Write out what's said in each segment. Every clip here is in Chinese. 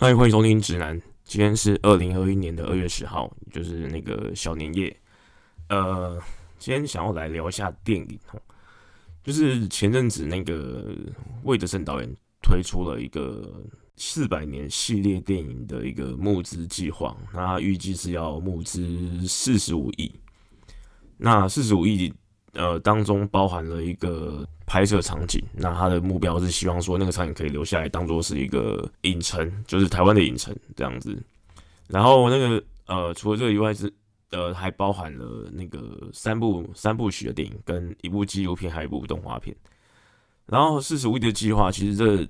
嗨，欢迎收听直男。今天是二零二一年的二月十号，就是那个小年夜。呃，今天想要来聊一下电影，就是前阵子那个魏德胜导演推出了一个四百年系列电影的一个募资计划，那预计是要募资四十五亿。那四十五亿呃当中包含了一个拍摄场景，那他的目标是希望说那个场景可以留下来当做是一个影城，就是台湾的影城这样子。然后那个呃，除了这个以外是呃，还包含了那个三部三部曲的电影，跟一部纪录片，还有一部动画片。然后四十五亿的计划其实这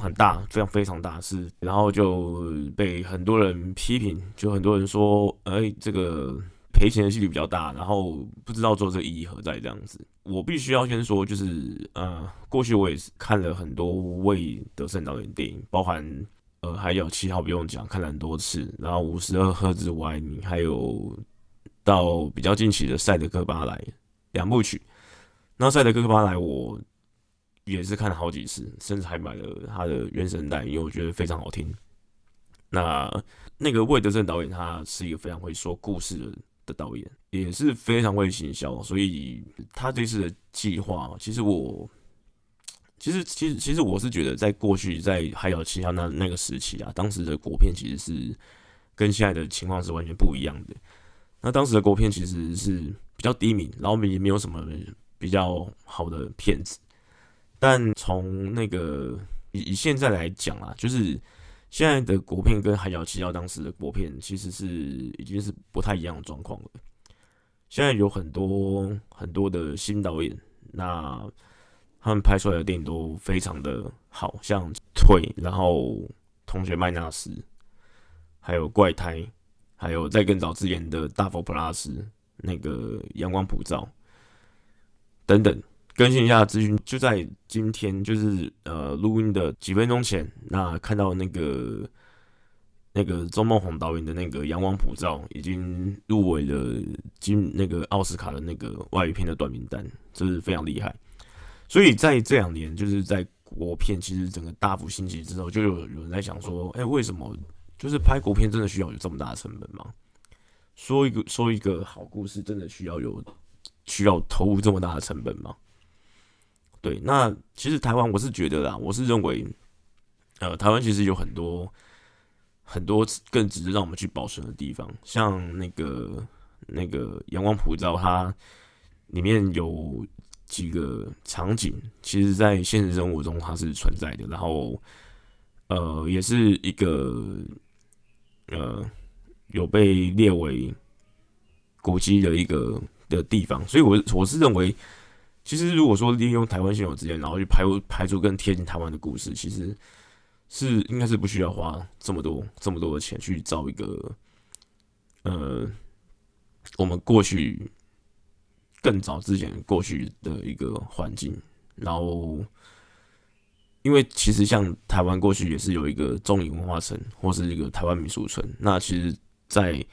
很大，非常非常大，是然后就被很多人批评，就很多人说，哎，这个赔钱的几率比较大，然后不知道做这个意义何在这样子。我必须要先说，就是呃，过去我也是看了很多魏德胜导演电影，包含。呃，还有七号不用讲，看了很多次。然后五十二赫兹我爱你，还有到比较近期的赛德克巴莱两部曲。那赛德克巴莱我也是看了好几次，甚至还买了他的原声带，因为我觉得非常好听。那那个魏德胜导演，他是一个非常会说故事的人的导演，也是非常会行销，所以他这次的计划，其实我。其实，其实，其实我是觉得，在过去在海角七号那那个时期啊，当时的国片其实是跟现在的情况是完全不一样的。那当时的国片其实是比较低迷，然后也没有什么比较好的片子。但从那个以以现在来讲啊，就是现在的国片跟海角七号当时的国片其实是已经是不太一样的状况了。现在有很多很多的新导演，那。他们拍出来的电影都非常的好，像《退》，然后《同学麦纳斯》，还有《怪胎》，还有在更早之前的《大佛普拉斯》，那个《阳光普照》等等。更新一下资讯，就在今天，就是呃录音的几分钟前，那看到那个那个周梦红导演的那个《阳光普照》已经入围了金那个奥斯卡的那个外语片的短名单，这是非常厉害。所以在这两年，就是在国片其实整个大幅兴起之后，就有有人在想说，哎，为什么就是拍国片真的需要有这么大的成本吗？说一个说一个好故事，真的需要有需要投入这么大的成本吗？对，那其实台湾我是觉得啦，我是认为，呃，台湾其实有很多很多更值得让我们去保存的地方，像那个那个阳光普照，它里面有。几个场景，其实在现实生活中它是存在的，然后，呃，也是一个，呃，有被列为古迹的一个的地方，所以，我我是认为，其实如果说利用台湾现有资源，然后去排排出更贴近台湾的故事，其实是应该是不需要花这么多这么多的钱去造一个，呃，我们过去。更早之前过去的一个环境，然后，因为其实像台湾过去也是有一个中影文化城或是一个台湾民俗村，那其实，在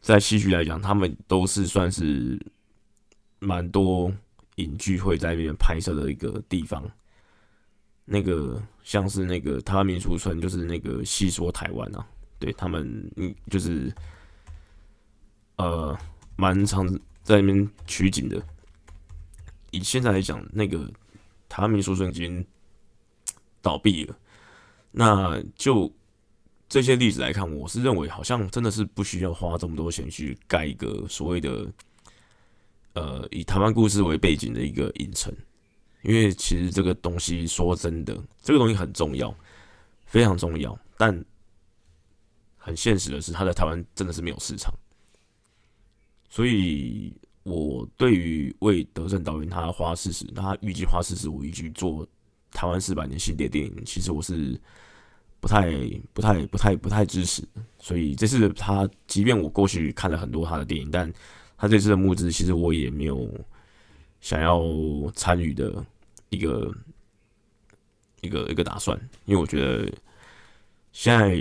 在戏剧来讲，他们都是算是蛮多影剧会在那边拍摄的一个地方。那个像是那个台湾民俗村，就是那个戏说台湾啊，对他们，嗯，就是呃，蛮常。在那边取景的，以现在来讲，那个台湾民俗村已经倒闭了。那就这些例子来看，我是认为好像真的是不需要花这么多钱去盖一个所谓的呃以台湾故事为背景的一个影城，因为其实这个东西说真的，这个东西很重要，非常重要，但很现实的是，它在台湾真的是没有市场。所以，我对于为德胜导演他花四十，他预计花四十五亿去做台湾四百年系列电影，其实我是不太、不太、不太、不太支持。所以这次他，即便我过去看了很多他的电影，但他这次的募资，其实我也没有想要参与的一个一个一个打算，因为我觉得现在。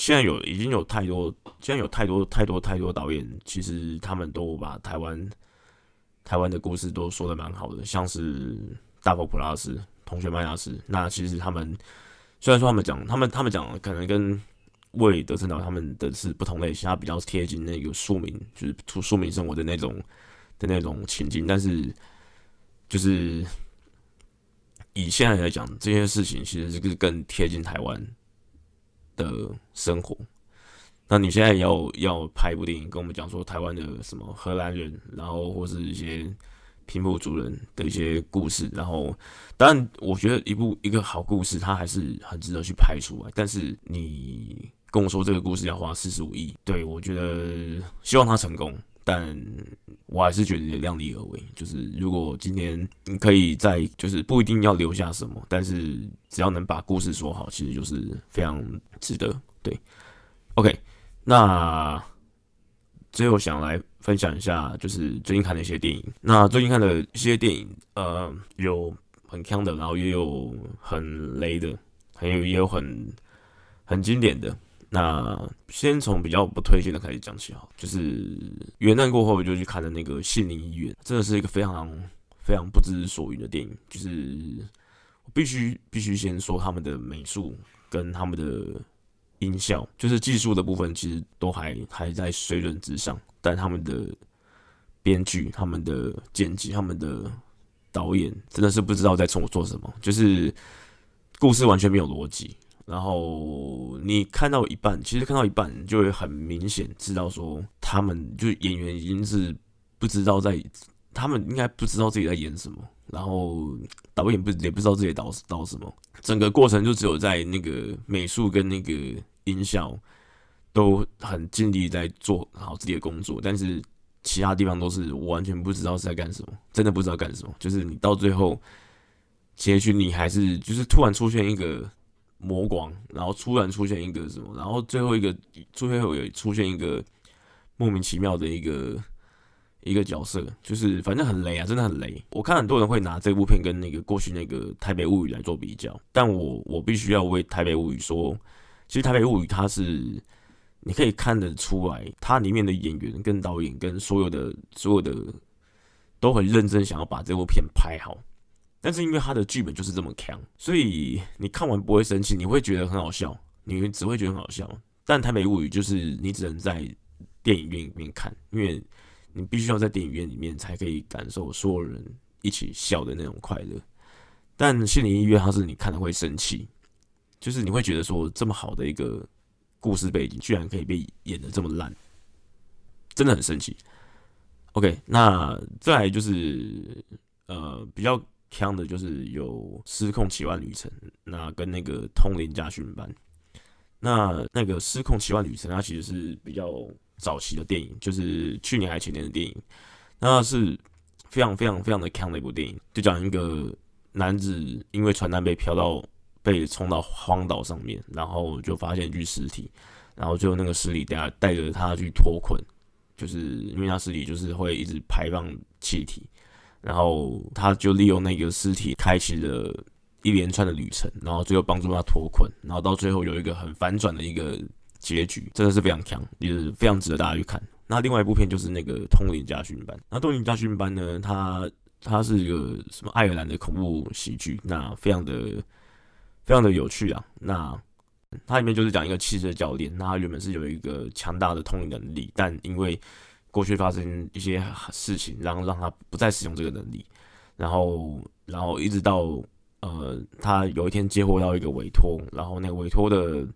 现在有已经有太多，现在有太多太多太多导演，其实他们都把台湾台湾的故事都说的蛮好的，像是大佛普拉斯、同学麦拉斯，那其实他们虽然说他们讲，他们他们讲可能跟为德胜岛他们的是不同类型，他比较贴近那个庶民，就是出庶民生活的那种的那种情境，但是就是以现在来讲，这些事情其实是更贴近台湾的生活。那你现在要要拍一部电影，跟我们讲说台湾的什么荷兰人，然后或是一些平埔族人的一些故事，然后当然我觉得一部一个好故事，它还是很值得去拍出来。但是你跟我说这个故事要花四十五亿，对我觉得希望他成功，但我还是觉得量力而为。就是如果今天你可以在，就是不一定要留下什么，但是只要能把故事说好，其实就是非常值得。对，OK。那最后想来分享一下，就是最近看的一些电影。那最近看的一些电影，呃，有很强的，然后也有很雷的，还有也有很很经典的。那先从比较不推荐的开始讲起好，就是元旦过后我就去看的那个《心灵医院》，真的是一个非常非常不知所云的电影。就是必须必须先说他们的美术跟他们的。音效就是技术的部分，其实都还还在水准之上，但他们的编剧、他们的剪辑、他们的导演真的是不知道在冲我做什么，就是故事完全没有逻辑。然后你看到一半，其实看到一半就会很明显知道说，他们就演员已经是不知道在，他们应该不知道自己在演什么。然后导演不也不知道自己导导什么，整个过程就只有在那个美术跟那个音效都很尽力在做好自己的工作，但是其他地方都是我完全不知道是在干什么，真的不知道干什么。就是你到最后结局，你还是就是突然出现一个魔光，然后突然出现一个什么，然后最后一个最后有出现一个莫名其妙的一个。一个角色就是反正很雷啊，真的很雷。我看很多人会拿这部片跟那个过去那个《台北物语》来做比较，但我我必须要为《台北物语》说，其实《台北物语》它是你可以看得出来，它里面的演员跟导演跟所有的所有的都很认真想要把这部片拍好，但是因为他的剧本就是这么强，所以你看完不会生气，你会觉得很好笑，你只会觉得很好笑。但《台北物语》就是你只能在电影院里面看，因为。你必须要在电影院里面才可以感受所有人一起笑的那种快乐，但心理医院它是你看了会生气，就是你会觉得说这么好的一个故事背景居然可以被演的这么烂，真的很生气。OK，那再来就是呃比较强的就是有失控奇幻旅程，那跟那个通灵家训班，那那个失控奇幻旅程它其实是比较。早期的电影就是去年还前年的电影，那是非常非常非常的强的一部电影，就讲一个男子因为传单被飘到被冲到荒岛上面，然后就发现一具尸体，然后最后那个尸体带带着他去脱困，就是因为他尸体就是会一直排放气体，然后他就利用那个尸体开启了一连串的旅程，然后最后帮助他脱困，然后到最后有一个很反转的一个。结局真的是非常强，也是非常值得大家去看。那另外一部片就是那个《通灵家训班》。那《通灵家训班》呢，它它是一个什么爱尔兰的恐怖喜剧，那非常的非常的有趣啊。那它里面就是讲一个汽车教练，那他原本是有一个强大的通灵能力，但因为过去发生一些事情，然后让他不再使用这个能力，然后然后一直到呃，他有一天接获到一个委托，然后那个委托的。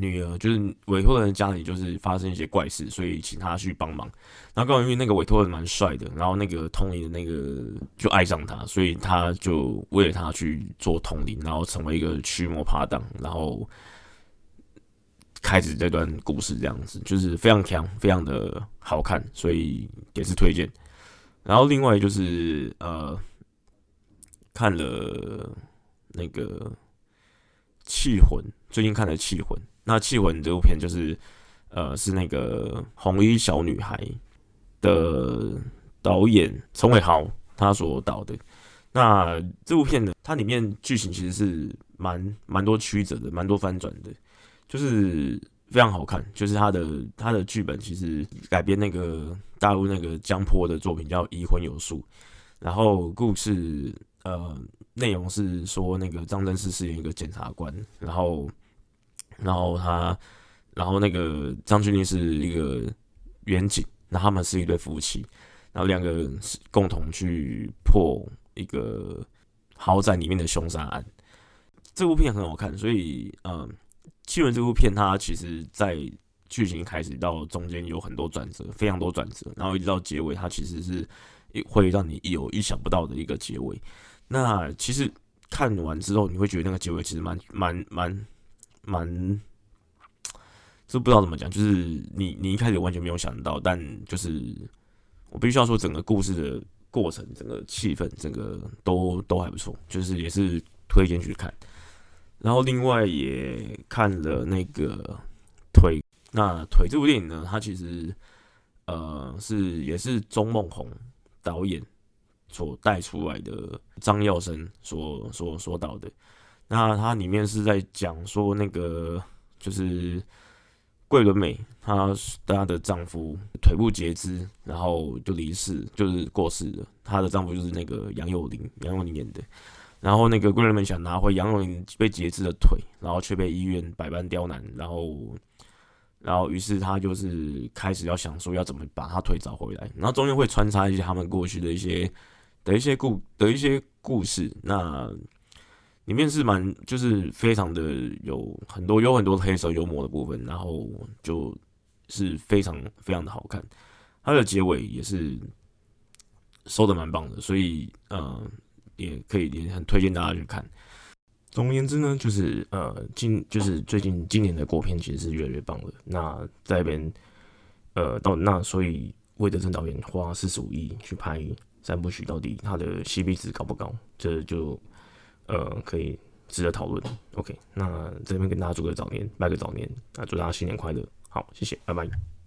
女儿就是委托人家里就是发生一些怪事，所以请他去帮忙。然后刚好因为那个委托人蛮帅的，然后那个通灵的那个就爱上他，所以他就为了他去做通灵，然后成为一个驱魔趴档，然后开始这段故事这样子，就是非常强，非常的好看，所以也是推荐。然后另外就是呃，看了那个气魂，最近看了气魂。那《气魂》这部片就是，呃，是那个红衣小女孩的导演陈伟豪他所导的。那这部片呢，它里面剧情其实是蛮蛮多曲折的，蛮多翻转的，就是非常好看。就是他的他的剧本其实改编那个大陆那个江坡的作品叫《移魂有术》，然后故事呃，内容是说那个张真是饰演一个检察官，然后，然后他，然后那个张钧甯是一个远警，那他们是一对夫妻，然后两个人共同去破一个豪宅里面的凶杀案。这部片很好看，所以，嗯，七人这部片它其实在剧情开始到中间有很多转折，非常多转折，然后一直到结尾，它其实是会让你有意想不到的一个结尾。那其实看完之后，你会觉得那个结尾其实蛮蛮蛮蛮，这不知道怎么讲，就是你你一开始完全没有想到，但就是我必须要说，整个故事的过程、整个气氛、整个都都还不错，就是也是推荐去看。然后另外也看了那个腿，那腿这部电影呢，它其实呃是也是钟梦宏导演。所带出来的张耀生所所说到的，那它里面是在讲说那个就是桂纶镁，她她的丈夫腿部截肢，然后就离世，就是过世了。她的丈夫就是那个杨佑宁，杨佑宁演的。然后那个桂纶镁想拿回杨永林被截肢的腿，然后却被医院百般刁难，然后然后于是他就是开始要想说要怎么把他腿找回来，然后中间会穿插一些他们过去的一些。的一些故的一些故事，那里面是蛮就是非常的有很多有很多黑色幽默的部分，然后就是非常非常的好看，它的结尾也是收的蛮棒的，所以呃也可以也很推荐大家去看。总而言之呢，就是呃今就是最近今年的国片其实是越来越棒了。那在边呃到那所以魏德森导演花四十五亿去拍。三部曲到底他的 CP 值高不高？这就呃可以值得讨论。OK，那这边跟大家祝个早年，拜个早年，那祝大家新年快乐。好，谢谢，拜拜。